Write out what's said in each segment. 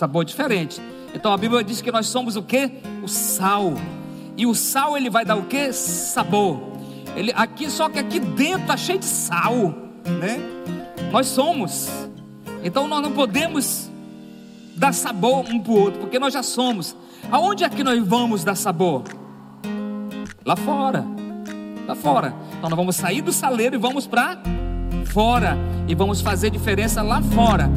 sabor diferente. Então a Bíblia diz que nós somos o que? O sal. E o sal ele vai dar o que? Sabor. Ele aqui só que aqui dentro está cheio de sal, né? Nós somos. Então nós não podemos dar sabor um para o outro, porque nós já somos. Aonde é que nós vamos dar sabor? Lá fora. Lá fora. Então nós vamos sair do saleiro e vamos para fora e vamos fazer diferença lá fora.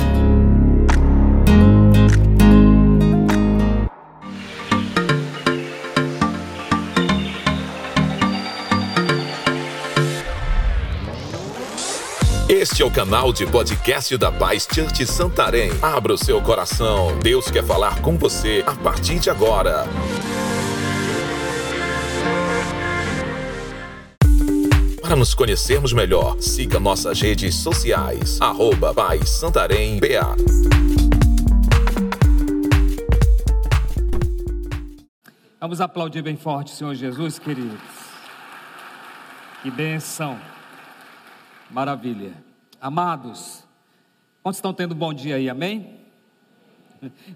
Este é o canal de podcast da Paz Church Santarém. Abra o seu coração. Deus quer falar com você a partir de agora. Para nos conhecermos melhor, siga nossas redes sociais. Arroba Paz Santarém BA. Vamos aplaudir bem forte Senhor Jesus, queridos. Que benção. Maravilha. Amados, quantos estão tendo bom dia aí, amém?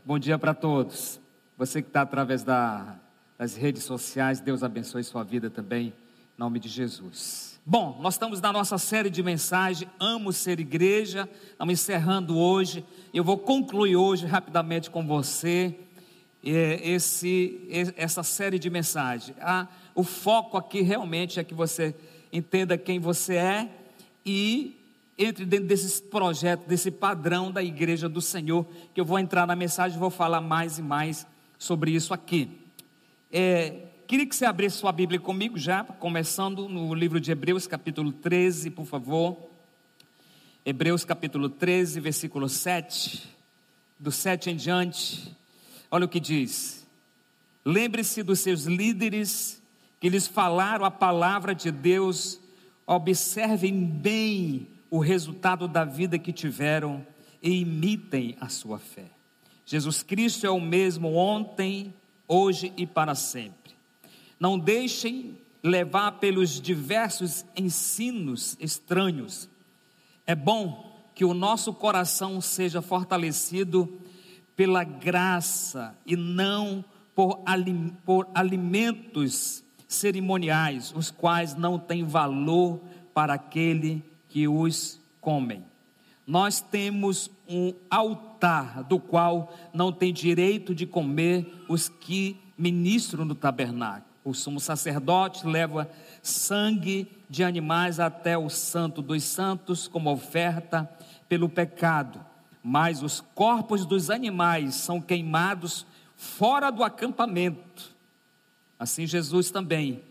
Bom dia para todos. Você que está através da, das redes sociais, Deus abençoe sua vida também, em nome de Jesus. Bom, nós estamos na nossa série de mensagem, Amo Ser Igreja, estamos encerrando hoje. Eu vou concluir hoje rapidamente com você é, esse, essa série de mensagens. Ah, o foco aqui realmente é que você entenda quem você é e entre dentro desses projetos, desse padrão da igreja do Senhor, que eu vou entrar na mensagem e vou falar mais e mais sobre isso aqui. É, queria que você abrisse sua Bíblia comigo já, começando no livro de Hebreus, capítulo 13, por favor. Hebreus, capítulo 13, versículo 7. Do 7 em diante, olha o que diz: Lembre-se dos seus líderes que lhes falaram a palavra de Deus, observem bem o resultado da vida que tiveram e imitem a sua fé. Jesus Cristo é o mesmo ontem, hoje e para sempre. Não deixem levar pelos diversos ensinos estranhos. É bom que o nosso coração seja fortalecido pela graça e não por, por alimentos cerimoniais, os quais não têm valor para aquele que os comem. Nós temos um altar do qual não tem direito de comer os que ministram no tabernáculo. O sumo sacerdote leva sangue de animais até o santo dos santos como oferta pelo pecado, mas os corpos dos animais são queimados fora do acampamento. Assim Jesus também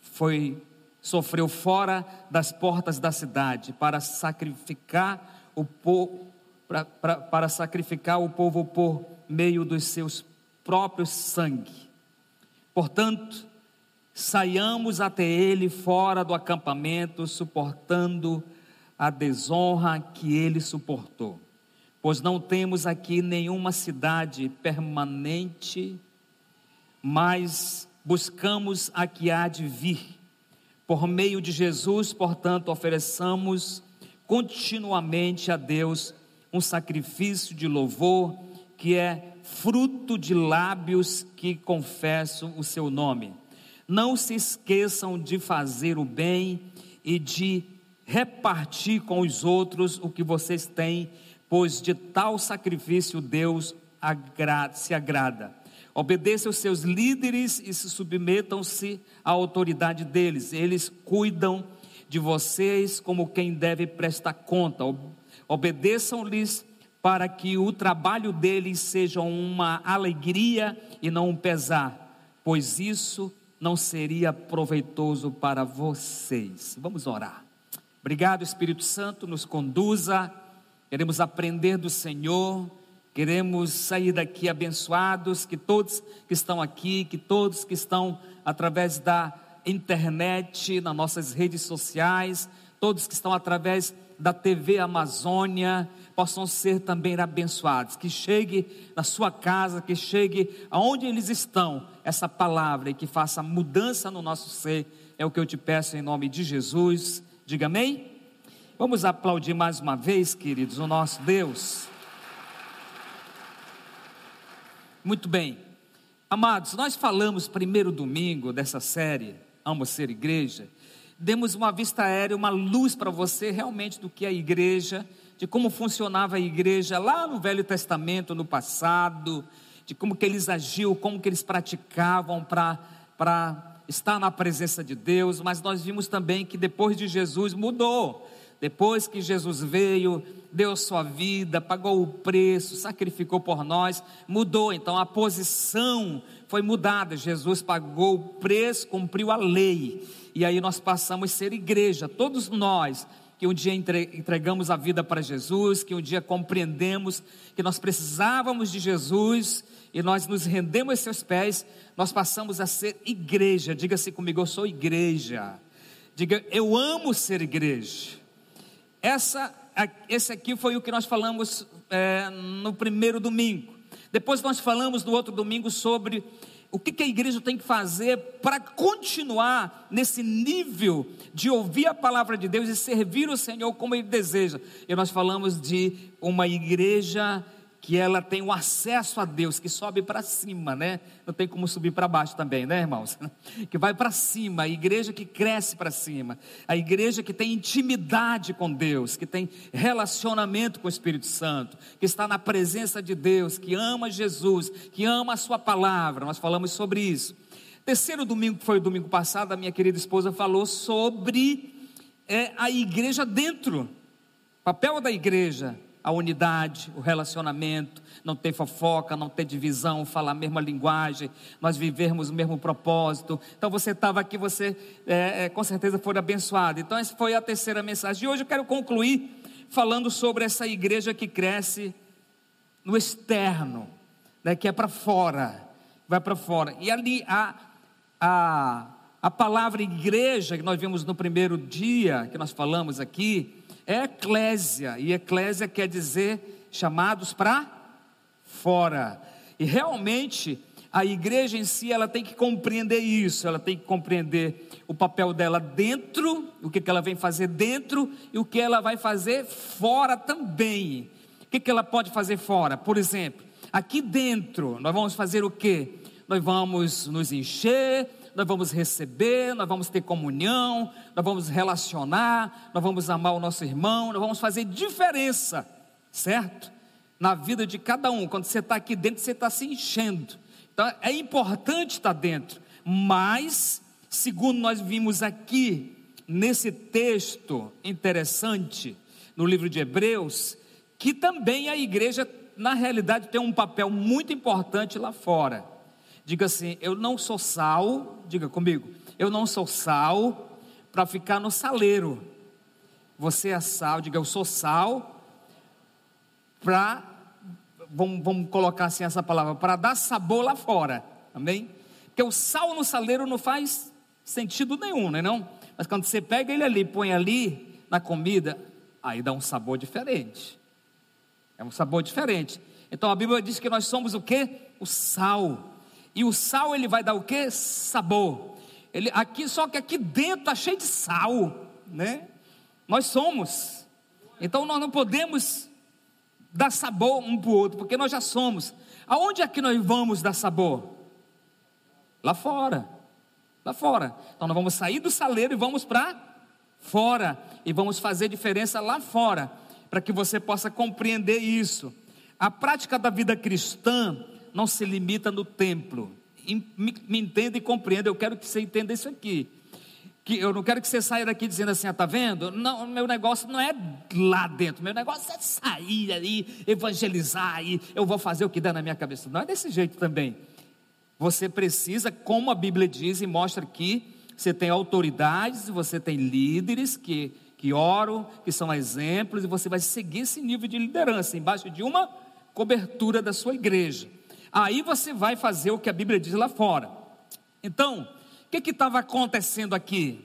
foi sofreu fora das portas da cidade para sacrificar o povo, para, para, para sacrificar o povo por meio dos seus próprios sangue. Portanto, saiamos até ele fora do acampamento, suportando a desonra que ele suportou. Pois não temos aqui nenhuma cidade permanente, mas buscamos a que há de vir por meio de Jesus, portanto, ofereçamos continuamente a Deus um sacrifício de louvor que é fruto de lábios que confessam o seu nome. Não se esqueçam de fazer o bem e de repartir com os outros o que vocês têm, pois de tal sacrifício Deus se agrada. Obedeçam os seus líderes e se submetam-se à autoridade deles. Eles cuidam de vocês como quem deve prestar conta. Obedeçam-lhes para que o trabalho deles seja uma alegria e não um pesar, pois isso não seria proveitoso para vocês. Vamos orar. Obrigado, Espírito Santo, nos conduza. Queremos aprender do Senhor Queremos sair daqui abençoados, que todos que estão aqui, que todos que estão através da internet, nas nossas redes sociais, todos que estão através da TV Amazônia, possam ser também abençoados. Que chegue na sua casa, que chegue aonde eles estão, essa palavra e que faça mudança no nosso ser. É o que eu te peço em nome de Jesus. Diga amém. Vamos aplaudir mais uma vez, queridos, o nosso Deus. Muito bem. Amados, nós falamos primeiro domingo dessa série, Amo Ser Igreja, demos uma vista aérea, uma luz para você realmente do que é a igreja, de como funcionava a igreja lá no Velho Testamento, no passado, de como que eles agiam, como que eles praticavam para estar na presença de Deus, mas nós vimos também que depois de Jesus mudou. Depois que Jesus veio, deu sua vida, pagou o preço, sacrificou por nós, mudou. Então a posição foi mudada. Jesus pagou o preço, cumpriu a lei. E aí nós passamos a ser igreja, todos nós que um dia entregamos a vida para Jesus, que um dia compreendemos que nós precisávamos de Jesus e nós nos rendemos aos seus pés, nós passamos a ser igreja. Diga-se comigo, eu sou igreja. Diga, eu amo ser igreja. Essa, esse aqui foi o que nós falamos é, no primeiro domingo. Depois nós falamos no outro domingo sobre o que, que a igreja tem que fazer para continuar nesse nível de ouvir a palavra de Deus e servir o Senhor como Ele deseja. E nós falamos de uma igreja que ela tem o acesso a Deus, que sobe para cima, né? Não tem como subir para baixo também, né, irmãos? Que vai para cima, a igreja que cresce para cima, a igreja que tem intimidade com Deus, que tem relacionamento com o Espírito Santo, que está na presença de Deus, que ama Jesus, que ama a Sua palavra. Nós falamos sobre isso. Terceiro domingo, que foi o domingo passado, a minha querida esposa falou sobre é, a igreja dentro, papel da igreja a unidade, o relacionamento, não ter fofoca, não ter divisão, falar a mesma linguagem, nós vivermos o mesmo propósito. Então você estava aqui, você é, é, com certeza foi abençoado. Então essa foi a terceira mensagem. E hoje eu quero concluir falando sobre essa igreja que cresce no externo, né, que é para fora, vai para fora. E ali a, a, a palavra igreja que nós vimos no primeiro dia que nós falamos aqui, eclésia, e eclésia quer dizer chamados para fora. E realmente a igreja em si ela tem que compreender isso, ela tem que compreender o papel dela dentro, o que, que ela vem fazer dentro e o que ela vai fazer fora também. O que, que ela pode fazer fora? Por exemplo, aqui dentro nós vamos fazer o que? Nós vamos nos encher, nós vamos receber, nós vamos ter comunhão, nós vamos relacionar, nós vamos amar o nosso irmão, nós vamos fazer diferença, certo? Na vida de cada um. Quando você está aqui dentro, você está se enchendo. Então é importante estar dentro, mas, segundo nós vimos aqui, nesse texto interessante, no livro de Hebreus, que também a igreja, na realidade, tem um papel muito importante lá fora. Diga assim: eu não sou sal, diga comigo, eu não sou sal para ficar no saleiro. Você é sal, diga eu sou sal para, vamos, vamos colocar assim essa palavra, para dar sabor lá fora, amém? Porque o sal no saleiro não faz sentido nenhum, não é não? Mas quando você pega ele ali, põe ali na comida, aí dá um sabor diferente. É um sabor diferente. Então a Bíblia diz que nós somos o que? O sal. E o sal ele vai dar o que? Sabor. Ele aqui só que aqui dentro está cheio de sal, né? Nós somos. Então nós não podemos dar sabor um para o outro, porque nós já somos. Aonde é que nós vamos dar sabor? Lá fora. Lá fora. Então nós vamos sair do saleiro e vamos para fora e vamos fazer diferença lá fora, para que você possa compreender isso. A prática da vida cristã não se limita no templo. Me, me entenda e compreenda, eu quero que você entenda isso aqui. Que eu não quero que você saia daqui dizendo assim, ah, tá vendo? Não, meu negócio não é lá dentro, meu negócio é sair ali, evangelizar e eu vou fazer o que dá na minha cabeça. Não é desse jeito também. Você precisa, como a Bíblia diz e mostra aqui, você tem autoridades, você tem líderes que, que oram, que são exemplos, e você vai seguir esse nível de liderança embaixo de uma cobertura da sua igreja. Aí você vai fazer o que a Bíblia diz lá fora. Então, o que estava acontecendo aqui?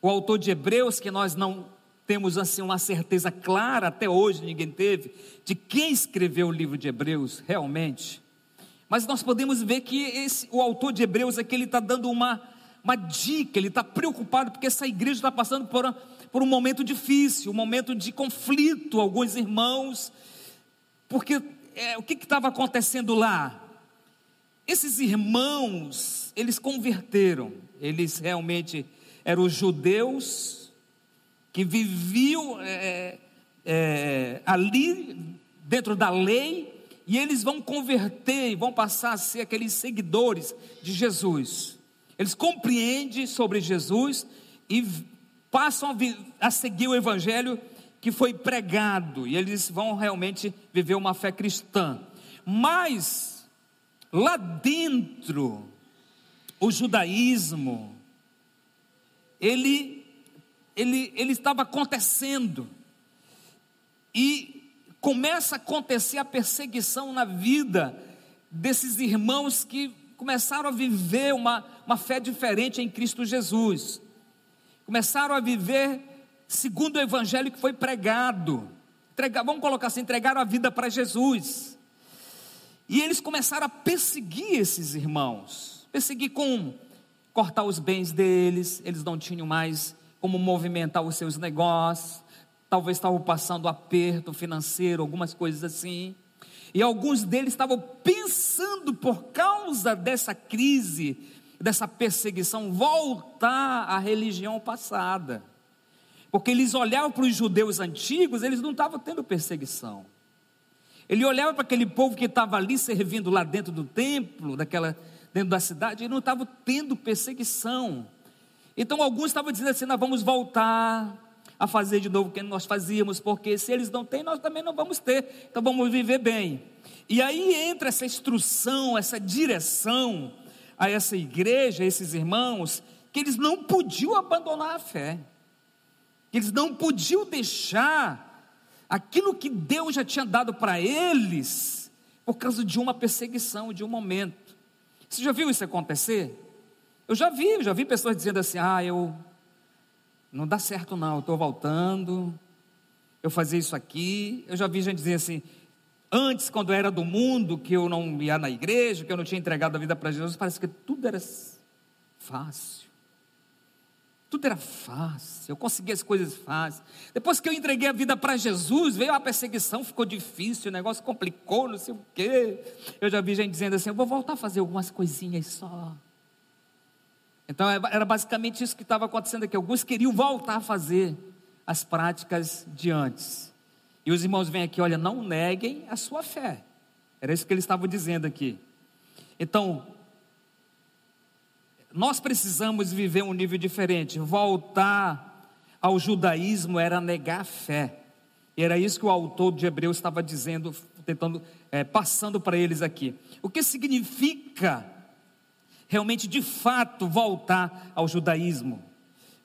O autor de Hebreus, que nós não temos assim uma certeza clara, até hoje ninguém teve, de quem escreveu o livro de Hebreus realmente. Mas nós podemos ver que esse, o autor de Hebreus aqui ele está dando uma, uma dica, ele está preocupado porque essa igreja está passando por, por um momento difícil, um momento de conflito, alguns irmãos, porque é, o que estava acontecendo lá? esses irmãos, eles converteram, eles realmente eram judeus que viviam é, é, ali dentro da lei, e eles vão converter e vão passar a ser aqueles seguidores de Jesus. Eles compreendem sobre Jesus e passam a seguir o evangelho que foi pregado, e eles vão realmente viver uma fé cristã. Mas lá dentro, o judaísmo, ele, ele, ele estava acontecendo, e começa a acontecer a perseguição na vida desses irmãos que começaram a viver uma, uma fé diferente em Cristo Jesus, começaram a viver segundo o evangelho que foi pregado, entregar, vamos colocar assim, entregaram a vida para Jesus, e eles começaram a perseguir esses irmãos, perseguir com cortar os bens deles, eles não tinham mais como movimentar os seus negócios, talvez estavam passando aperto financeiro, algumas coisas assim. E alguns deles estavam pensando, por causa dessa crise, dessa perseguição, voltar à religião passada. Porque eles olhavam para os judeus antigos, eles não estavam tendo perseguição. Ele olhava para aquele povo que estava ali servindo lá dentro do templo, daquela, dentro da cidade, e não estava tendo perseguição. Então alguns estavam dizendo assim: nós vamos voltar a fazer de novo o que nós fazíamos, porque se eles não têm, nós também não vamos ter, então vamos viver bem. E aí entra essa instrução, essa direção a essa igreja, a esses irmãos, que eles não podiam abandonar a fé, eles não podiam deixar aquilo que Deus já tinha dado para eles, por causa de uma perseguição, de um momento. Você já viu isso acontecer? Eu já vi, eu já vi pessoas dizendo assim: ah, eu. Não dá certo não, eu estou voltando, eu fazia isso aqui. Eu já vi gente dizer assim: antes, quando era do mundo, que eu não ia na igreja, que eu não tinha entregado a vida para Jesus, parece que tudo era fácil. Tudo era fácil, eu conseguia as coisas fáceis. Depois que eu entreguei a vida para Jesus, veio a perseguição, ficou difícil, o negócio complicou, não sei o quê. Eu já vi gente dizendo assim: eu vou voltar a fazer algumas coisinhas só. Então é, era basicamente isso que estava acontecendo aqui. Alguns queriam voltar a fazer as práticas de antes. E os irmãos vêm aqui, olha, não neguem a sua fé. Era isso que eles estavam dizendo aqui. Então, nós precisamos viver um nível diferente. Voltar ao judaísmo era negar a fé. E era isso que o autor de Hebreus estava dizendo, tentando, é, passando para eles aqui. O que significa realmente, de fato, voltar ao judaísmo?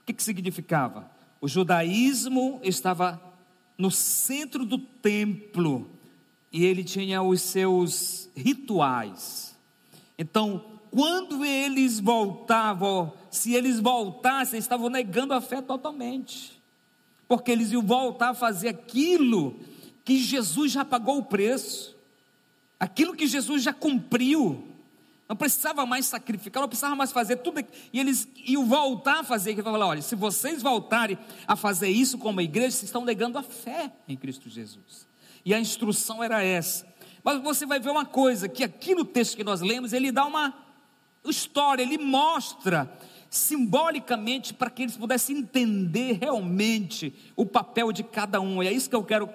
O que, que significava? O judaísmo estava no centro do templo e ele tinha os seus rituais. Então, quando eles voltavam, se eles voltassem, estavam negando a fé totalmente, porque eles iam voltar a fazer aquilo que Jesus já pagou o preço, aquilo que Jesus já cumpriu, não precisava mais sacrificar, não precisava mais fazer tudo, e eles iam voltar a fazer, que falar, olha, se vocês voltarem a fazer isso como igreja, vocês estão negando a fé em Cristo Jesus. E a instrução era essa. Mas você vai ver uma coisa, que aqui no texto que nós lemos, ele dá uma história, ele mostra simbolicamente para que eles pudessem entender realmente o papel de cada um. E é isso que eu quero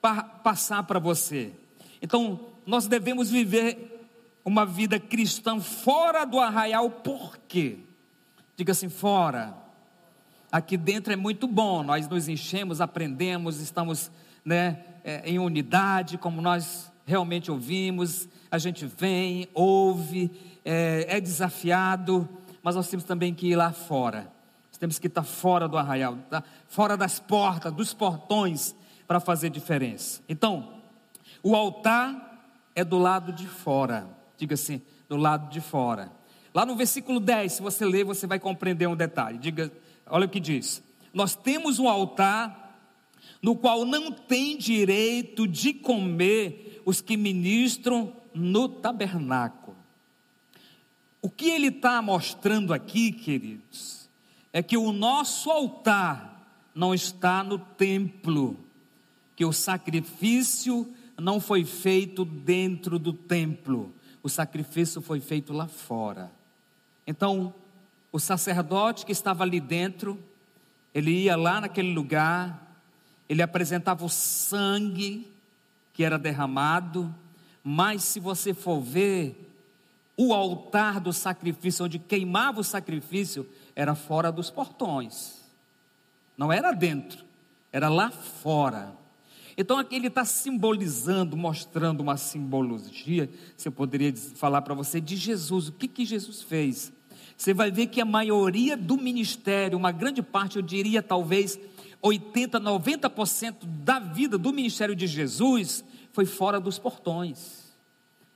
pa passar para você. Então, nós devemos viver uma vida cristã fora do arraial, por quê? Diga assim, fora. Aqui dentro é muito bom, nós nos enchemos, aprendemos, estamos né, é, em unidade, como nós realmente ouvimos, a gente vem, ouve, é, é desafiado, mas nós temos também que ir lá fora. Nós temos que estar fora do arraial, tá? fora das portas, dos portões, para fazer diferença. Então, o altar é do lado de fora. Diga assim, do lado de fora. Lá no versículo 10, se você ler, você vai compreender um detalhe. Diga, olha o que diz. Nós temos um altar no qual não tem direito de comer os que ministram no tabernáculo. O que ele está mostrando aqui, queridos, é que o nosso altar não está no templo, que o sacrifício não foi feito dentro do templo. o sacrifício foi feito lá fora. Então, o sacerdote que estava ali dentro, ele ia lá naquele lugar, ele apresentava o sangue que era derramado, mas se você for ver, o altar do sacrifício, onde queimava o sacrifício, era fora dos portões, não era dentro, era lá fora. Então aqui ele está simbolizando, mostrando uma simbologia, se eu poderia falar para você, de Jesus. O que, que Jesus fez? Você vai ver que a maioria do ministério, uma grande parte, eu diria talvez 80, 90% da vida do ministério de Jesus foi fora dos portões.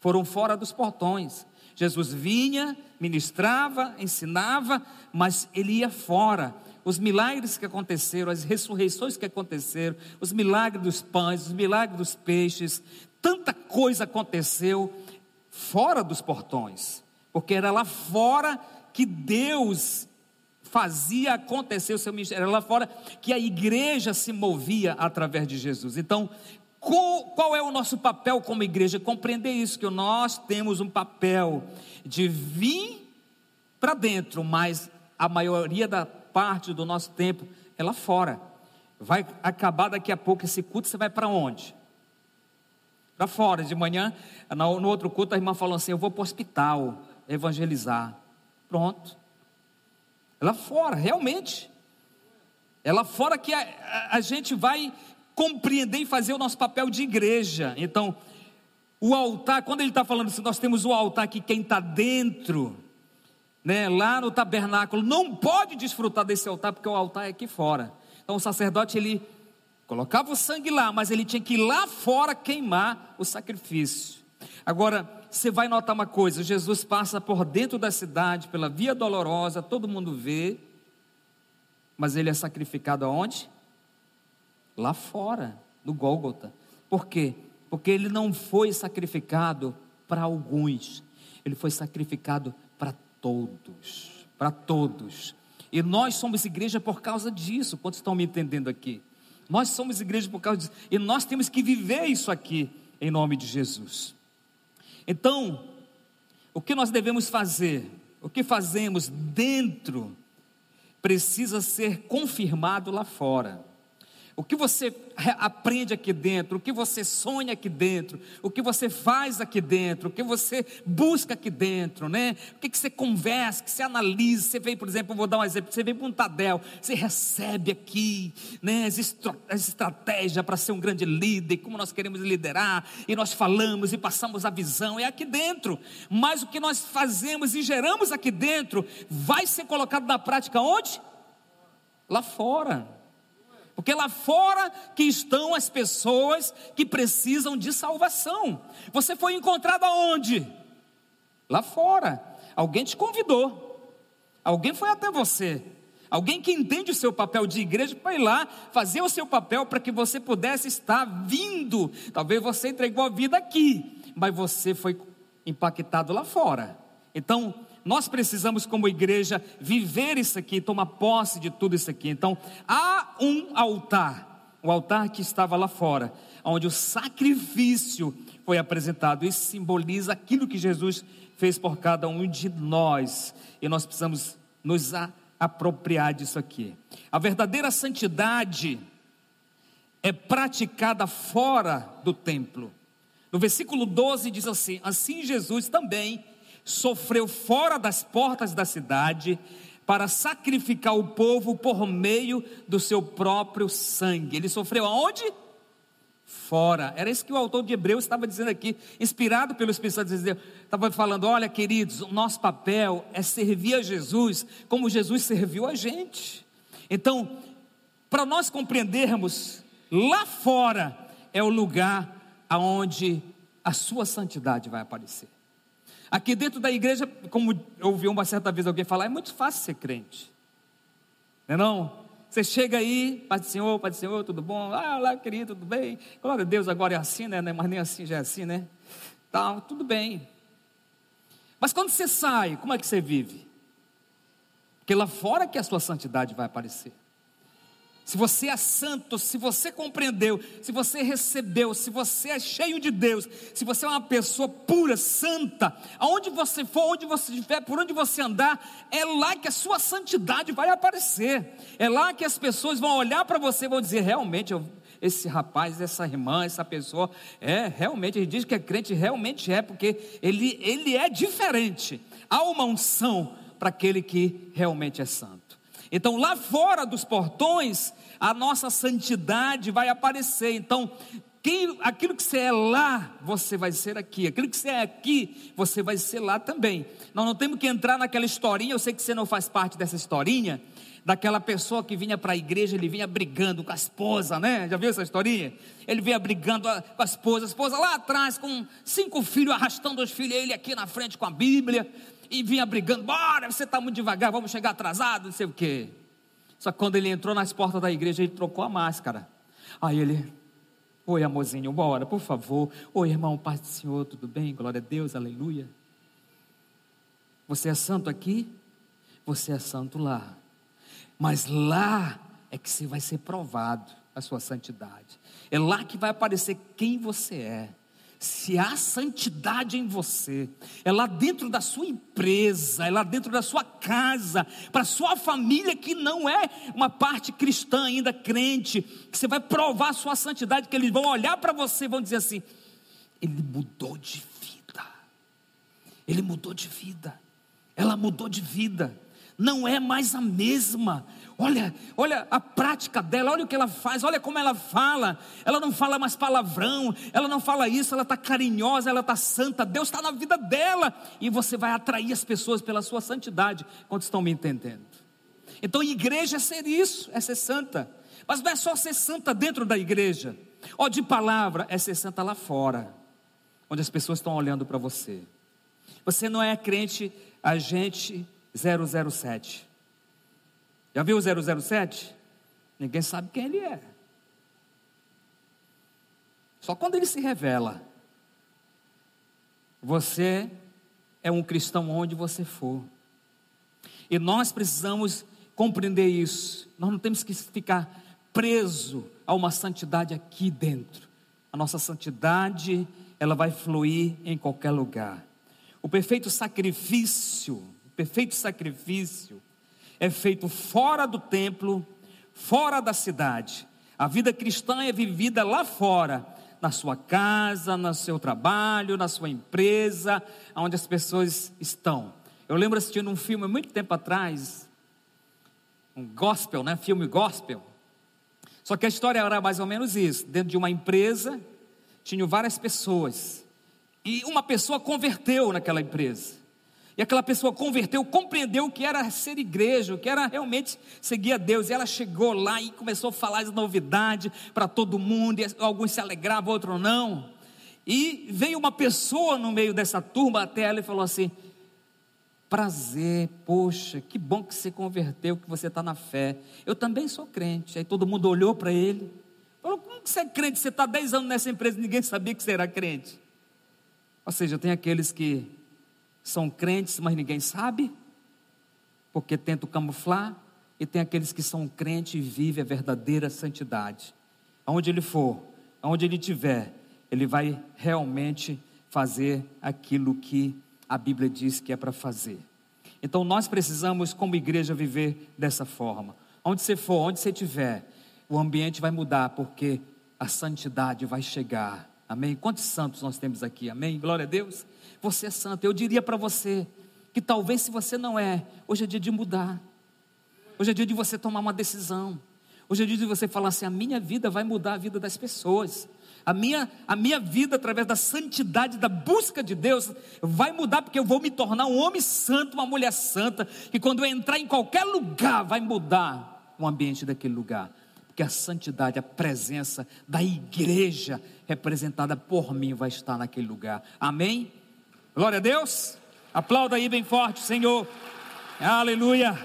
Foram fora dos portões. Jesus vinha, ministrava, ensinava, mas ele ia fora. Os milagres que aconteceram, as ressurreições que aconteceram, os milagres dos pães, os milagres dos peixes, tanta coisa aconteceu fora dos portões, porque era lá fora que Deus fazia acontecer o seu ministério, era lá fora que a igreja se movia através de Jesus. Então, qual é o nosso papel como igreja? Compreender isso, que nós temos um papel de vir para dentro, mas a maioria da parte do nosso tempo é lá fora. Vai acabar daqui a pouco esse culto, você vai para onde? Para fora. De manhã, no outro culto, a irmã falou assim: Eu vou para o hospital evangelizar. Pronto. É lá fora, realmente. É lá fora que a, a, a gente vai compreender e fazer o nosso papel de igreja. Então, o altar, quando ele está falando assim, nós temos o altar que quem está dentro, né, lá no tabernáculo, não pode desfrutar desse altar, porque o altar é aqui fora. Então o sacerdote ele colocava o sangue lá, mas ele tinha que ir lá fora queimar o sacrifício. Agora, você vai notar uma coisa: Jesus passa por dentro da cidade, pela via dolorosa, todo mundo vê, mas ele é sacrificado aonde? Lá fora, no Gólgota. Por quê? Porque ele não foi sacrificado para alguns, ele foi sacrificado para todos, para todos. E nós somos igreja por causa disso. Quantos estão me entendendo aqui? Nós somos igreja por causa disso. E nós temos que viver isso aqui, em nome de Jesus. Então, o que nós devemos fazer? O que fazemos dentro precisa ser confirmado lá fora. O que você aprende aqui dentro, o que você sonha aqui dentro, o que você faz aqui dentro, o que você busca aqui dentro, né? O que, que você conversa, que você analisa, você vem, por exemplo, vou dar um exemplo, você vem para um Tadel, você recebe aqui, né, as, as estratégias para ser um grande líder, como nós queremos liderar, e nós falamos e passamos a visão, é aqui dentro, mas o que nós fazemos e geramos aqui dentro, vai ser colocado na prática onde? Lá fora. Porque lá fora que estão as pessoas que precisam de salvação. Você foi encontrado aonde? Lá fora. Alguém te convidou. Alguém foi até você. Alguém que entende o seu papel de igreja foi lá fazer o seu papel para que você pudesse estar vindo. Talvez você entregou a vida aqui, mas você foi impactado lá fora. Então, nós precisamos, como igreja, viver isso aqui, tomar posse de tudo isso aqui. Então, há um altar, o altar que estava lá fora, onde o sacrifício foi apresentado. Isso simboliza aquilo que Jesus fez por cada um de nós. E nós precisamos nos apropriar disso aqui. A verdadeira santidade é praticada fora do templo. No versículo 12 diz assim: Assim Jesus também sofreu fora das portas da cidade para sacrificar o povo por meio do seu próprio sangue. Ele sofreu aonde? Fora. Era isso que o autor de Hebreus estava dizendo aqui, inspirado pelo Espírito Santo, estava falando: olha, queridos, o nosso papel é servir a Jesus como Jesus serviu a gente. Então, para nós compreendermos, lá fora é o lugar aonde a sua santidade vai aparecer. Aqui dentro da igreja, como eu ouvi uma certa vez alguém falar, é muito fácil ser crente. Não é não? Você chega aí, Pai do Senhor, Pai do Senhor, tudo bom? Ah, lá, querido, tudo bem? Glória a Deus, agora é assim, né? Mas nem assim já é assim, né? Tá, tudo bem. Mas quando você sai, como é que você vive? Porque lá fora que a sua santidade vai aparecer. Se você é santo, se você compreendeu, se você recebeu, se você é cheio de Deus, se você é uma pessoa pura, santa, aonde você for, onde você estiver, por onde você andar, é lá que a sua santidade vai aparecer. É lá que as pessoas vão olhar para você e vão dizer: realmente, eu, esse rapaz, essa irmã, essa pessoa, é realmente, ele diz que é crente, realmente é, porque ele, ele é diferente. Há uma unção para aquele que realmente é santo. Então, lá fora dos portões, a nossa santidade vai aparecer. Então, quem, aquilo que você é lá, você vai ser aqui. Aquilo que você é aqui, você vai ser lá também. Nós não temos que entrar naquela historinha. Eu sei que você não faz parte dessa historinha. Daquela pessoa que vinha para a igreja, ele vinha brigando com a esposa, né? Já viu essa historinha? Ele vinha brigando com a esposa, a esposa lá atrás com cinco filhos, arrastando os filhos, ele aqui na frente com a Bíblia e vinha brigando, bora, você está muito devagar, vamos chegar atrasado, não sei o quê. Só que quando ele entrou nas portas da igreja, ele trocou a máscara. Aí ele, oi amorzinho, bora, por favor. Oi irmão, paz do Senhor, tudo bem? Glória a Deus, aleluia. Você é santo aqui, você é santo lá. Mas lá é que você vai ser provado a sua santidade. É lá que vai aparecer quem você é se há santidade em você, é lá dentro da sua empresa, é lá dentro da sua casa, para sua família que não é uma parte cristã ainda crente, que você vai provar a sua santidade, que eles vão olhar para você e vão dizer assim: ele mudou de vida, ele mudou de vida, ela mudou de vida, não é mais a mesma, Olha, olha a prática dela, olha o que ela faz, olha como ela fala. Ela não fala mais palavrão, ela não fala isso, ela está carinhosa, ela está santa. Deus está na vida dela e você vai atrair as pessoas pela sua santidade. Quantos estão me entendendo? Então, igreja é ser isso, é ser santa. Mas não é só ser santa dentro da igreja. Ó, de palavra, é ser santa lá fora, onde as pessoas estão olhando para você. Você não é crente agente 007. Já viu o 007? Ninguém sabe quem ele é. Só quando ele se revela. Você é um cristão onde você for. E nós precisamos compreender isso. Nós não temos que ficar preso a uma santidade aqui dentro. A nossa santidade, ela vai fluir em qualquer lugar. O perfeito sacrifício, perfeito sacrifício é feito fora do templo, fora da cidade. A vida cristã é vivida lá fora, na sua casa, no seu trabalho, na sua empresa, onde as pessoas estão. Eu lembro assistindo um filme muito tempo atrás, um gospel, né? Filme gospel. Só que a história era mais ou menos isso: dentro de uma empresa, tinham várias pessoas, e uma pessoa converteu naquela empresa. E aquela pessoa converteu, compreendeu o que era ser igreja, o que era realmente seguir a Deus. E ela chegou lá e começou a falar as novidades para todo mundo. E alguns se alegravam, outros não. E veio uma pessoa no meio dessa turma até ela e falou assim: Prazer, poxa, que bom que você converteu, que você está na fé. Eu também sou crente. Aí todo mundo olhou para ele. Falou: Como que você é crente? Você está 10 anos nessa empresa ninguém sabia que você era crente. Ou seja, tem aqueles que são crentes, mas ninguém sabe, porque tentam camuflar, e tem aqueles que são crentes e vivem a verdadeira santidade. Aonde ele for, aonde ele estiver, ele vai realmente fazer aquilo que a Bíblia diz que é para fazer. Então nós precisamos, como igreja, viver dessa forma. Onde você for, onde você estiver, o ambiente vai mudar, porque a santidade vai chegar. Amém? Quantos santos nós temos aqui? Amém? Glória a Deus você é santo. Eu diria para você que talvez se você não é, hoje é dia de mudar. Hoje é dia de você tomar uma decisão. Hoje é dia de você falar assim: a minha vida vai mudar a vida das pessoas. A minha, a minha vida, através da santidade, da busca de Deus, vai mudar, porque eu vou me tornar um homem santo, uma mulher santa, que quando eu entrar em qualquer lugar, vai mudar o ambiente daquele lugar. Porque a santidade, a presença da igreja representada por mim vai estar naquele lugar. Amém? Glória a Deus. Aplauda aí bem forte, Senhor. Aleluia.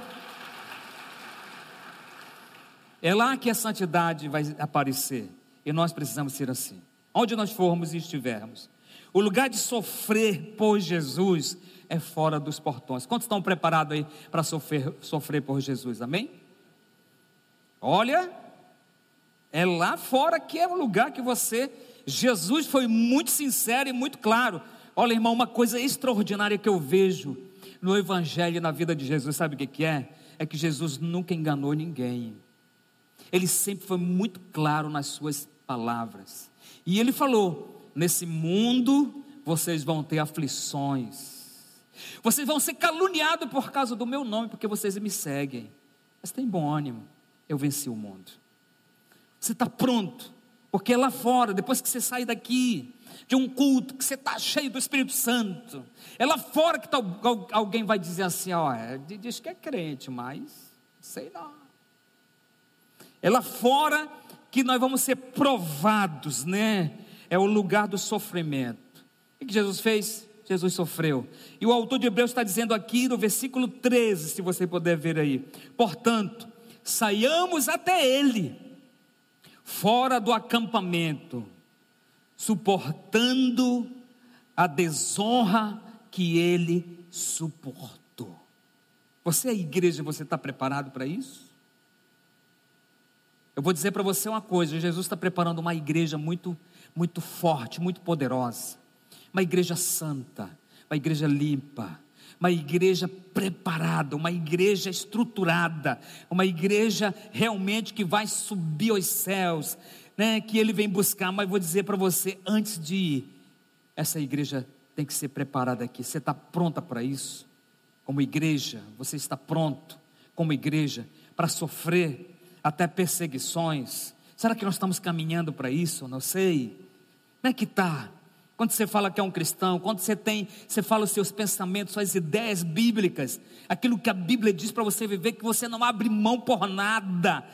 É lá que a santidade vai aparecer. E nós precisamos ser assim. Onde nós formos e estivermos. O lugar de sofrer por Jesus é fora dos portões. Quantos estão preparados aí para sofrer, sofrer por Jesus? Amém? Olha, É lá fora que é o lugar que você. Jesus foi muito sincero e muito claro. Olha, irmão, uma coisa extraordinária que eu vejo no Evangelho e na vida de Jesus, sabe o que, é? É que Jesus nunca enganou ninguém. Ele sempre foi muito claro nas suas palavras. E ele falou: nesse mundo vocês vão ter aflições, vocês vão ser caluniados por causa do meu nome, porque vocês me seguem. Mas tem bom ânimo, eu venci o mundo. Você está pronto, porque lá fora, depois que você sair daqui, de um culto, que você está cheio do Espírito Santo, é lá fora que tá, alguém vai dizer assim: ó, é, diz que é crente, mas sei não. É lá fora que nós vamos ser provados, né? É o lugar do sofrimento. O que Jesus fez? Jesus sofreu. E o autor de Hebreus está dizendo aqui no versículo 13, se você puder ver aí. Portanto, saiamos até ele, fora do acampamento, suportando a desonra que ele suportou. Você é igreja, você está preparado para isso? Eu vou dizer para você uma coisa: Jesus está preparando uma igreja muito, muito forte, muito poderosa uma igreja santa, uma igreja limpa, uma igreja preparada, uma igreja estruturada, uma igreja realmente que vai subir aos céus, né, que ele vem buscar. Mas vou dizer para você, antes de ir, essa igreja tem que ser preparada aqui. Você está pronta para isso? Como igreja, você está pronto, como igreja, para sofrer até perseguições? Será que nós estamos caminhando para isso? Não sei. Como é que está? Quando você fala que é um cristão, quando você tem, você fala os seus pensamentos, suas ideias bíblicas, aquilo que a Bíblia diz para você viver, que você não abre mão por nada.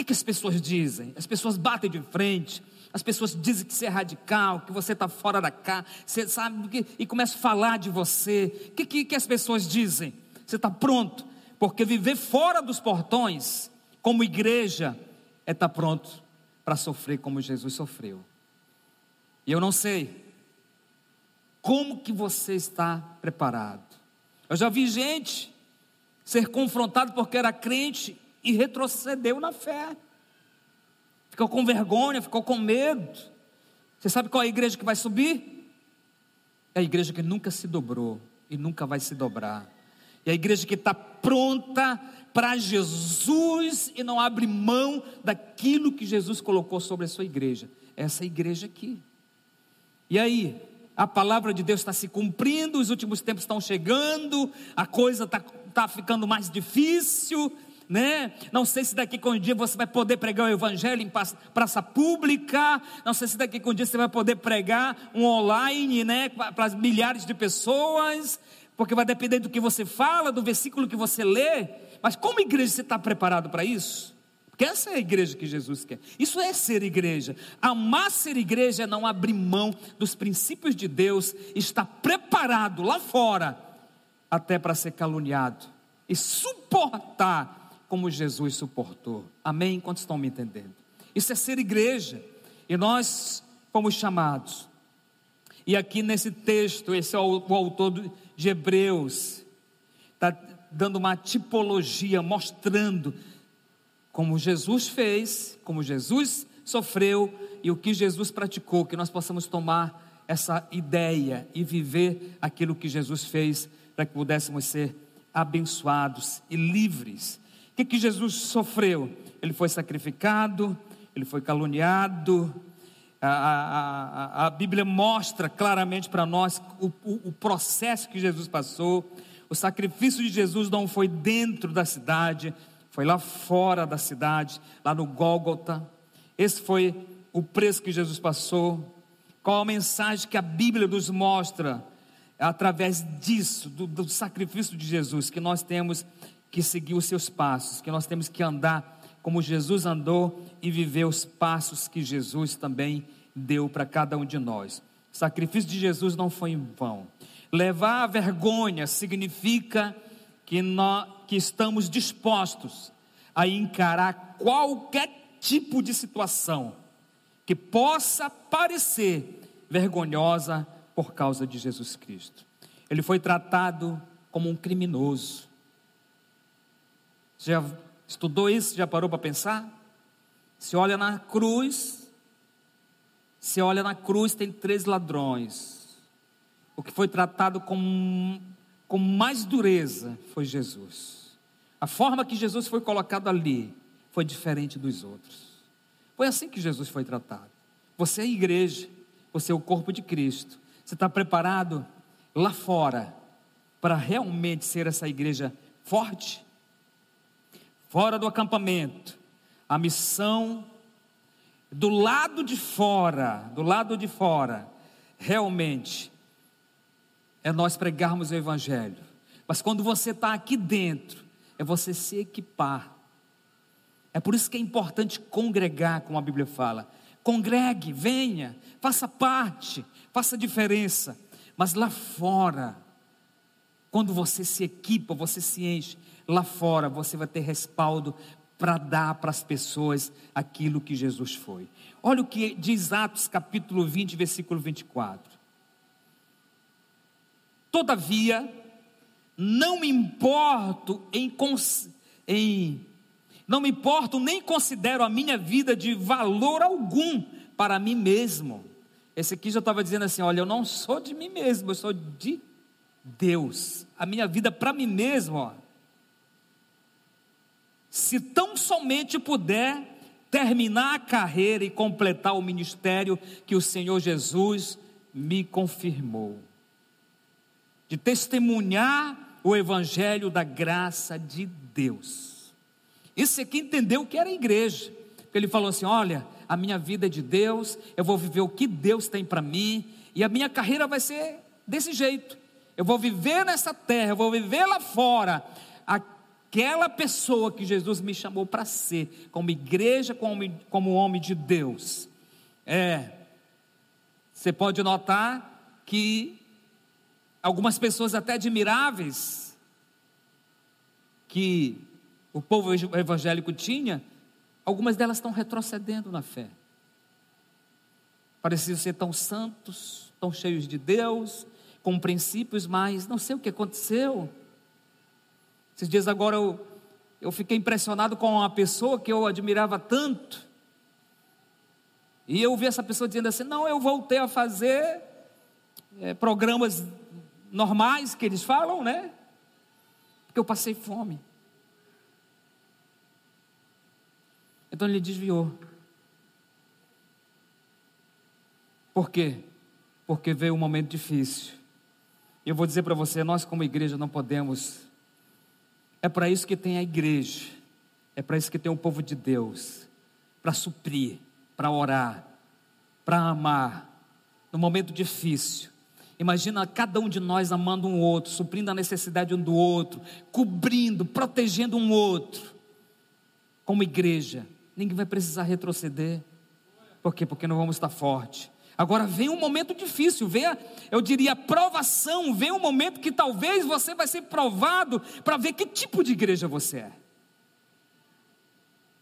Que, que as pessoas dizem? As pessoas batem de frente, as pessoas dizem que você é radical, que você está fora da cá, você sabe, e começam a falar de você. O que, que, que as pessoas dizem? Você está pronto, porque viver fora dos portões, como igreja, é estar tá pronto para sofrer como Jesus sofreu. E eu não sei como que você está preparado? Eu já vi gente ser confrontado porque era crente e retrocedeu na fé. Ficou com vergonha, ficou com medo. Você sabe qual é a igreja que vai subir? É a igreja que nunca se dobrou e nunca vai se dobrar. É a igreja que está pronta para Jesus e não abre mão daquilo que Jesus colocou sobre a sua igreja. Essa igreja aqui. E aí, a palavra de Deus está se cumprindo, os últimos tempos estão chegando, a coisa está tá ficando mais difícil, né? Não sei se daqui com um dia você vai poder pregar o evangelho em praça pública, não sei se daqui com um dia você vai poder pregar um online, né, para milhares de pessoas, porque vai depender do que você fala, do versículo que você lê. Mas como igreja você está preparado para isso? Porque essa é a igreja que Jesus quer. Isso é ser igreja. Amar ser igreja é não abrir mão dos princípios de Deus, estar preparado lá fora, até para ser caluniado e suportar como Jesus suportou. Amém? Quantos estão me entendendo? Isso é ser igreja. E nós fomos chamados. E aqui nesse texto, esse é o, o autor de Hebreus, está dando uma tipologia, mostrando como Jesus fez, como Jesus sofreu e o que Jesus praticou, que nós possamos tomar essa ideia e viver aquilo que Jesus fez para que pudéssemos ser abençoados e livres. Que, que Jesus sofreu? Ele foi sacrificado, ele foi caluniado. A, a, a, a Bíblia mostra claramente para nós o, o, o processo que Jesus passou. O sacrifício de Jesus não foi dentro da cidade, foi lá fora da cidade, lá no Gólgota. Esse foi o preço que Jesus passou. Qual a mensagem que a Bíblia nos mostra através disso, do, do sacrifício de Jesus, que nós temos que seguir os seus passos, que nós temos que andar como Jesus andou e viver os passos que Jesus também deu para cada um de nós. O sacrifício de Jesus não foi em vão. Levar a vergonha significa que, nós, que estamos dispostos a encarar qualquer tipo de situação que possa parecer vergonhosa por causa de Jesus Cristo. Ele foi tratado como um criminoso. Já estudou isso? Já parou para pensar? Se olha na cruz, se olha na cruz, tem três ladrões. O que foi tratado com, com mais dureza foi Jesus. A forma que Jesus foi colocado ali foi diferente dos outros. Foi assim que Jesus foi tratado. Você é a igreja, você é o corpo de Cristo. Você está preparado lá fora para realmente ser essa igreja forte? Fora do acampamento, a missão do lado de fora, do lado de fora, realmente é nós pregarmos o Evangelho. Mas quando você está aqui dentro, é você se equipar. É por isso que é importante congregar, como a Bíblia fala. Congregue, venha, faça parte, faça diferença. Mas lá fora, quando você se equipa, você se enche, lá fora você vai ter respaldo para dar para as pessoas aquilo que Jesus foi. Olha o que diz Atos capítulo 20, versículo 24. Todavia, não me importo em, em não me importo nem considero a minha vida de valor algum para mim mesmo. Esse aqui já estava dizendo assim: olha, eu não sou de mim mesmo, eu sou de Deus. A minha vida para mim mesmo, ó, se tão somente puder terminar a carreira e completar o ministério que o Senhor Jesus me confirmou, de testemunhar o evangelho da graça de Deus. Esse aqui entendeu o que era a igreja. Ele falou assim: Olha, a minha vida é de Deus, eu vou viver o que Deus tem para mim, e a minha carreira vai ser desse jeito. Eu vou viver nessa terra, eu vou viver lá fora, aquela pessoa que Jesus me chamou para ser, como igreja, como, como homem de Deus. É, você pode notar que algumas pessoas até admiráveis que o povo evangélico tinha, algumas delas estão retrocedendo na fé. Pareciam ser tão santos, tão cheios de Deus, com princípios, mas não sei o que aconteceu. Esses dias agora eu, eu fiquei impressionado com uma pessoa que eu admirava tanto. E eu vi essa pessoa dizendo assim: não, eu voltei a fazer é, programas normais que eles falam, né? Porque eu passei fome. Então ele desviou. Por quê? Porque veio um momento difícil. E eu vou dizer para você: nós, como igreja, não podemos é para isso que tem a igreja, é para isso que tem o povo de Deus para suprir, para orar, para amar, no momento difícil. Imagina cada um de nós amando um outro, suprindo a necessidade um do outro, cobrindo, protegendo um outro. Como igreja, ninguém vai precisar retroceder. Por quê? Porque não vamos estar forte. Agora vem um momento difícil, vem, a, eu diria, provação, vem um momento que talvez você vai ser provado para ver que tipo de igreja você é.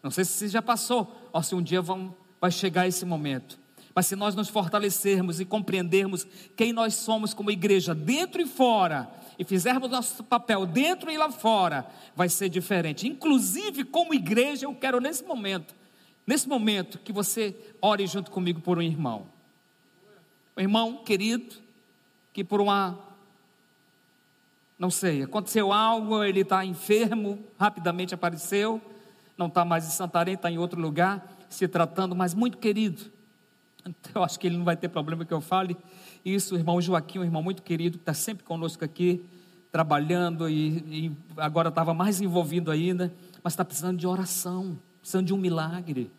Não sei se você já passou, ou se um dia vão, vai chegar esse momento. Mas se nós nos fortalecermos e compreendermos quem nós somos como igreja, dentro e fora, e fizermos nosso papel dentro e lá fora, vai ser diferente. Inclusive, como igreja, eu quero nesse momento, nesse momento, que você ore junto comigo por um irmão um irmão querido, que por uma, não sei, aconteceu algo, ele está enfermo, rapidamente apareceu, não está mais em Santarém, está em outro lugar, se tratando, mas muito querido. Então, eu acho que ele não vai ter problema que eu fale. Isso, o irmão Joaquim, um irmão muito querido, que está sempre conosco aqui, trabalhando e, e agora estava mais envolvido ainda, mas está precisando de oração, precisando de um milagre.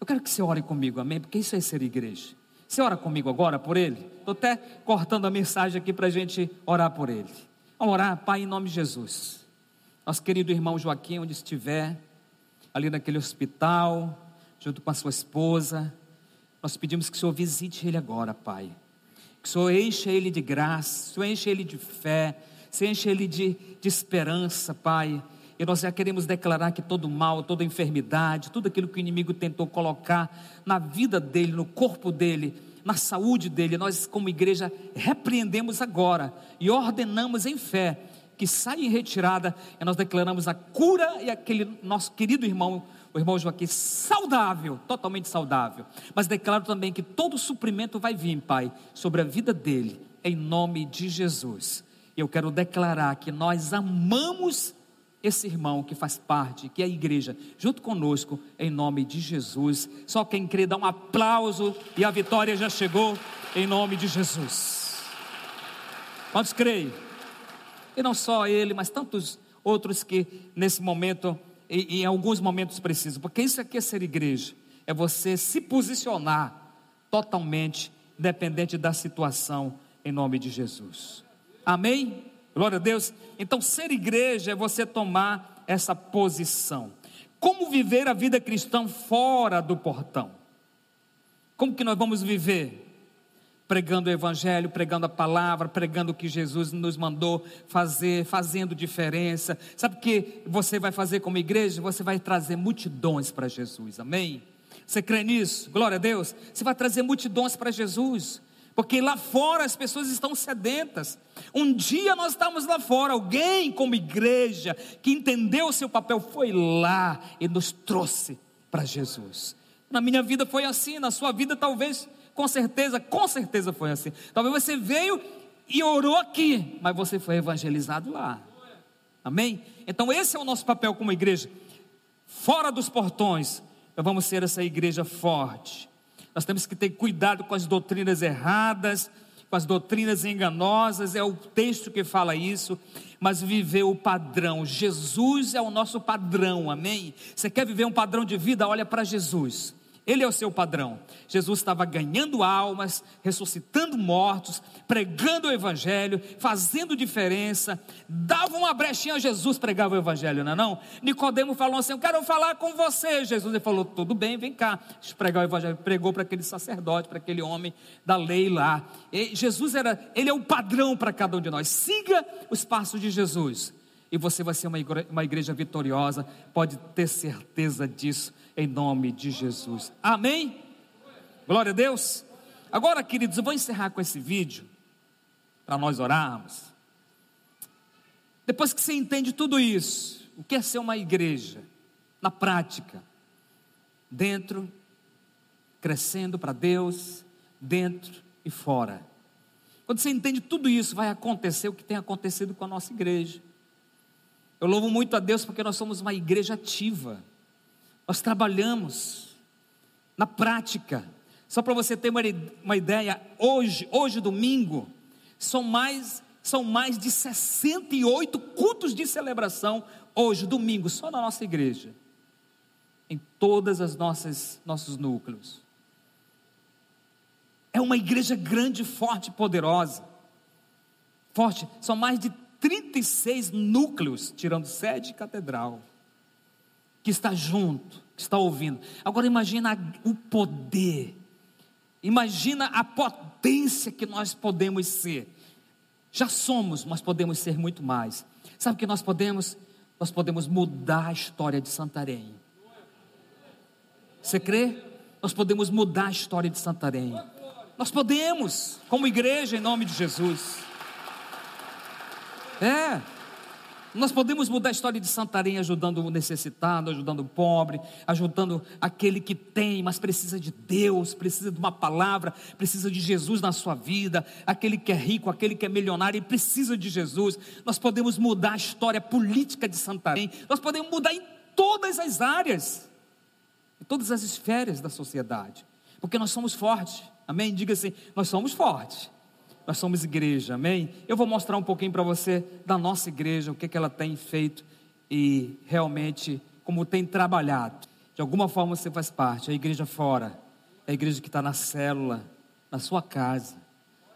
Eu quero que você ore comigo, amém? Porque isso é ser igreja. Você ora comigo agora por ele? Estou até cortando a mensagem aqui para a gente orar por ele. Vamos orar, Pai, em nome de Jesus. Nosso querido irmão Joaquim, onde estiver, ali naquele hospital, junto com a sua esposa, nós pedimos que o Senhor visite ele agora, Pai. Que o Senhor encha ele de graça, que o Senhor encha ele de fé, que o Senhor encha ele de, de esperança, Pai. E nós já queremos declarar que todo mal, toda enfermidade, tudo aquilo que o inimigo tentou colocar na vida dele, no corpo dele, na saúde dele, nós, como igreja, repreendemos agora e ordenamos em fé que saia em retirada e nós declaramos a cura e aquele nosso querido irmão, o irmão Joaquim saudável, totalmente saudável. Mas declaro também que todo suprimento vai vir, Pai, sobre a vida dele, em nome de Jesus. Eu quero declarar que nós amamos esse irmão que faz parte, que é a igreja, junto conosco, em nome de Jesus. Só quem crê dá um aplauso e a vitória já chegou, em nome de Jesus. Quantos creem? E não só ele, mas tantos outros que nesse momento, e em alguns momentos precisam, porque isso aqui é ser igreja, é você se posicionar totalmente, dependente da situação, em nome de Jesus. Amém? Glória a Deus. Então, ser igreja é você tomar essa posição. Como viver a vida cristã fora do portão? Como que nós vamos viver? Pregando o Evangelho, pregando a palavra, pregando o que Jesus nos mandou fazer, fazendo diferença. Sabe o que você vai fazer como igreja? Você vai trazer multidões para Jesus, amém? Você crê nisso? Glória a Deus. Você vai trazer multidões para Jesus porque lá fora as pessoas estão sedentas. Um dia nós estávamos lá fora, alguém como igreja que entendeu o seu papel foi lá e nos trouxe para Jesus. Na minha vida foi assim, na sua vida talvez, com certeza, com certeza foi assim. Talvez você veio e orou aqui, mas você foi evangelizado lá. Amém? Então esse é o nosso papel como igreja. Fora dos portões, nós vamos ser essa igreja forte nós temos que ter cuidado com as doutrinas erradas, com as doutrinas enganosas, é o texto que fala isso, mas viver o padrão. Jesus é o nosso padrão, amém? Você quer viver um padrão de vida? Olha para Jesus. Ele é o seu padrão. Jesus estava ganhando almas, ressuscitando mortos, pregando o evangelho, fazendo diferença, dava uma brechinha a Jesus pregava o evangelho, não é não? Nicodemo falou assim: "Eu quero falar com você". Jesus ele falou: "Tudo bem, vem cá". Pregar o evangelho, pregou para aquele sacerdote, para aquele homem da lei lá. E Jesus era, ele é o padrão para cada um de nós. Siga os passos de Jesus e você vai ser uma igreja, uma igreja vitoriosa, pode ter certeza disso em nome de Jesus. Amém? Glória a Deus. Agora, queridos, eu vou encerrar com esse vídeo para nós orarmos. Depois que você entende tudo isso, o que é ser uma igreja na prática, dentro, crescendo para Deus, dentro e fora. Quando você entende tudo isso, vai acontecer o que tem acontecido com a nossa igreja. Eu louvo muito a Deus porque nós somos uma igreja ativa. Nós trabalhamos na prática. Só para você ter uma, ideia, hoje, hoje domingo, são mais, são mais de 68 cultos de celebração hoje, domingo, só na nossa igreja. Em todas as nossas nossos núcleos. É uma igreja grande, forte, poderosa. Forte, são mais de 36 núcleos, tirando sede e catedral que está junto, que está ouvindo. Agora imagina o poder, imagina a potência que nós podemos ser. Já somos, mas podemos ser muito mais. Sabe o que nós podemos? Nós podemos mudar a história de Santarém. Você crê? Nós podemos mudar a história de Santarém. Nós podemos, como igreja, em nome de Jesus. É. Nós podemos mudar a história de Santarém ajudando o necessitado, ajudando o pobre, ajudando aquele que tem, mas precisa de Deus, precisa de uma palavra, precisa de Jesus na sua vida, aquele que é rico, aquele que é milionário e precisa de Jesus. Nós podemos mudar a história política de Santarém, nós podemos mudar em todas as áreas, em todas as esferas da sociedade, porque nós somos fortes, amém? Diga assim: nós somos fortes. Nós somos igreja, amém? Eu vou mostrar um pouquinho para você da nossa igreja, o que, que ela tem feito e realmente como tem trabalhado. De alguma forma você faz parte, a igreja fora, a igreja que está na célula, na sua casa.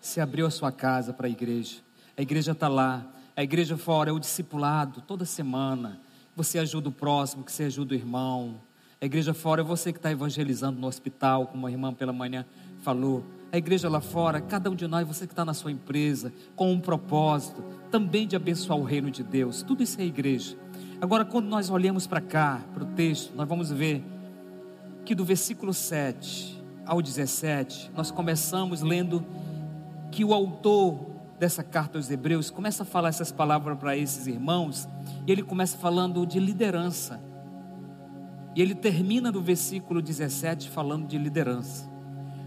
Se abriu a sua casa para a igreja, a igreja está lá, a igreja fora é o discipulado toda semana. Você ajuda o próximo, que você ajuda o irmão. A igreja fora é você que está evangelizando no hospital, como a irmã pela manhã falou a igreja lá fora, cada um de nós, você que está na sua empresa, com um propósito também de abençoar o reino de Deus. Tudo isso é igreja. Agora, quando nós olhamos para cá, para o texto, nós vamos ver que do versículo 7 ao 17, nós começamos lendo que o autor dessa carta aos Hebreus começa a falar essas palavras para esses irmãos, e ele começa falando de liderança. E ele termina no versículo 17 falando de liderança.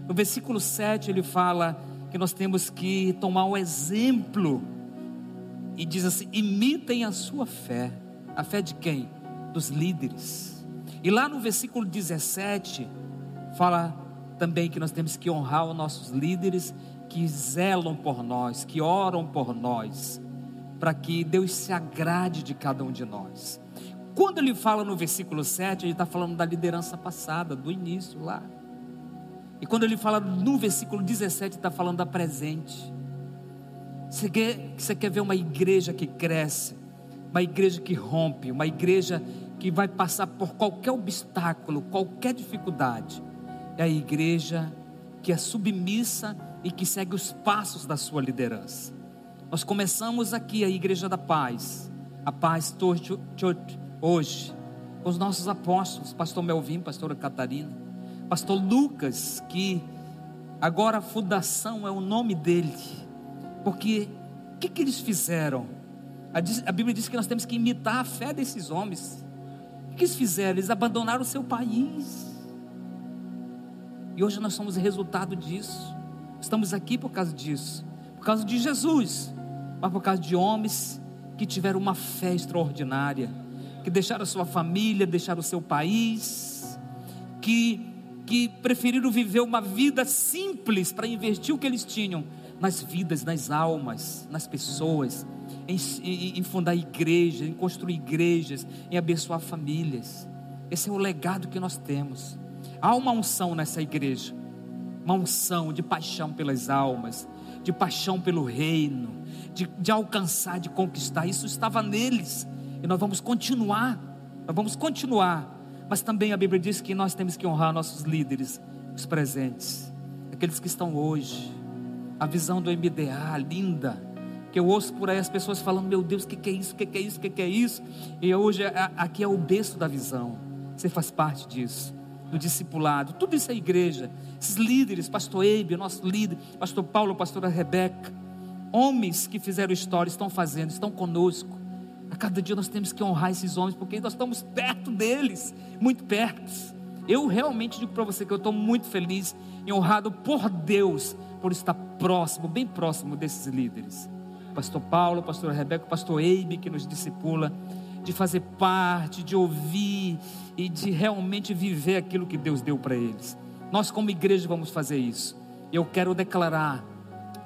No versículo 7 ele fala que nós temos que tomar o exemplo e diz assim: imitem a sua fé. A fé de quem? Dos líderes. E lá no versículo 17 fala também que nós temos que honrar os nossos líderes que zelam por nós, que oram por nós, para que Deus se agrade de cada um de nós. Quando ele fala no versículo 7, ele está falando da liderança passada, do início lá. E quando ele fala no versículo 17, está falando da presente. Você quer, você quer ver uma igreja que cresce, uma igreja que rompe, uma igreja que vai passar por qualquer obstáculo, qualquer dificuldade. É a igreja que é submissa e que segue os passos da sua liderança. Nós começamos aqui a Igreja da Paz, a Paz hoje, com os nossos apóstolos, pastor Melvin, pastora Catarina, pastor Lucas, que agora a fundação é o nome dele, porque o que, que eles fizeram? A, a, Bíblia diz que nós temos que imitar a fé desses homens. O que eles fizeram? Eles abandonaram o seu país. E hoje nós somos resultado disso. Estamos aqui por causa disso, por causa de Jesus, mas por causa de homens que tiveram uma fé extraordinária que deixaram a sua família, deixaram o seu país, que, que preferiram viver uma vida simples para investir o que eles tinham nas vidas, nas almas, nas pessoas, em, em, em fundar igrejas, em construir igrejas, em abençoar famílias. Esse é o legado que nós temos. Há uma unção nessa igreja, uma unção de paixão pelas almas, de paixão pelo reino, de, de alcançar, de conquistar. Isso estava neles. E nós vamos continuar, nós vamos continuar. Mas também a Bíblia diz que nós temos que honrar nossos líderes, os presentes, aqueles que estão hoje. A visão do MDA, linda, que eu ouço por aí as pessoas falando: Meu Deus, o que, que é isso? O que, que é isso? O que, que é isso? E hoje aqui é o berço da visão. Você faz parte disso, do discipulado. Tudo isso é igreja. Esses líderes, Pastor Eibe, nosso líder, Pastor Paulo, Pastora Rebeca, homens que fizeram história, estão fazendo, estão conosco. A cada dia nós temos que honrar esses homens, porque nós estamos perto deles, muito perto. Eu realmente digo para você que eu estou muito feliz e honrado por Deus, por estar próximo, bem próximo desses líderes. Pastor Paulo, Pastor Rebeca, Pastor Eibe, que nos discipula, de fazer parte, de ouvir e de realmente viver aquilo que Deus deu para eles. Nós, como igreja, vamos fazer isso. Eu quero declarar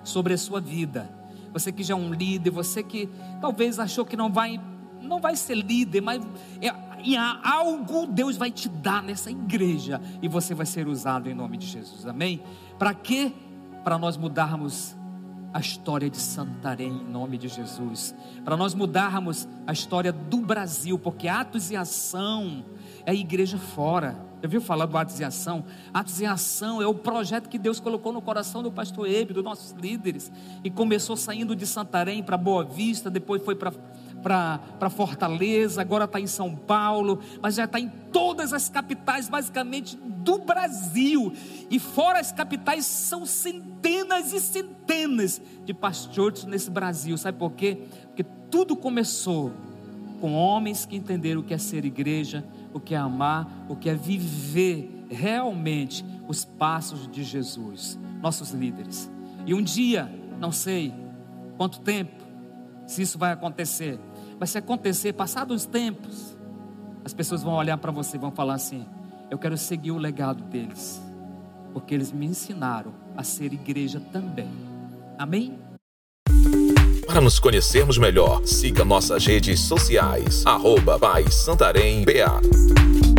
sobre a sua vida você que já é um líder, você que talvez achou que não vai, não vai ser líder, mas é, em algo Deus vai te dar nessa igreja e você vai ser usado em nome de Jesus, amém? Para quê? Para nós mudarmos a história de Santarém em nome de Jesus, para nós mudarmos a história do Brasil, porque atos e ação é a igreja fora. Já viu falar do Atos em Ação? Atos em Ação é o projeto que Deus colocou no coração do pastor Ebe, dos nossos líderes. E começou saindo de Santarém para Boa Vista, depois foi para para Fortaleza, agora está em São Paulo, mas já está em todas as capitais, basicamente, do Brasil. E fora as capitais, são centenas e centenas de pastores nesse Brasil. Sabe por quê? Porque tudo começou com homens que entenderam o que é ser igreja, o que é amar, o que é viver realmente os passos de Jesus, nossos líderes. E um dia, não sei quanto tempo, se isso vai acontecer, mas se acontecer, passados os tempos, as pessoas vão olhar para você e vão falar assim: Eu quero seguir o legado deles, porque eles me ensinaram a ser igreja também. Amém? Para nos conhecermos melhor, siga nossas redes sociais. Arroba Santarém BA.